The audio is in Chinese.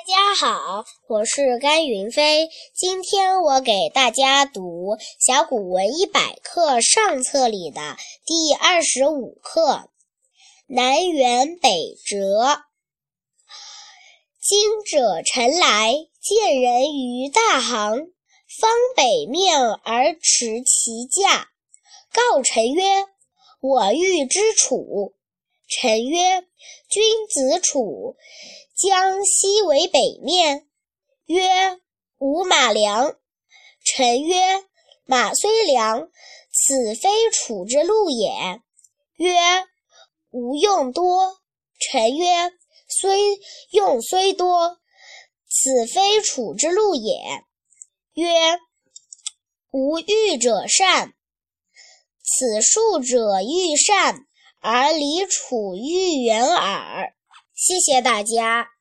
大家好，我是甘云飞。今天我给大家读《小古文一百课》上册里的第二十五课《南辕北辙》。今者臣来见人于大行，方北面而持其驾，告臣曰：“我欲之楚。”臣曰：“君子楚。”江西为北面，曰：“吾马良。”臣曰：“马虽良，此非楚之路也。”曰：“吾用多。”臣曰：“虽用虽多，此非楚之路也。”曰：“吾欲者善，此数者欲善，而离楚欲远耳。”谢谢大家。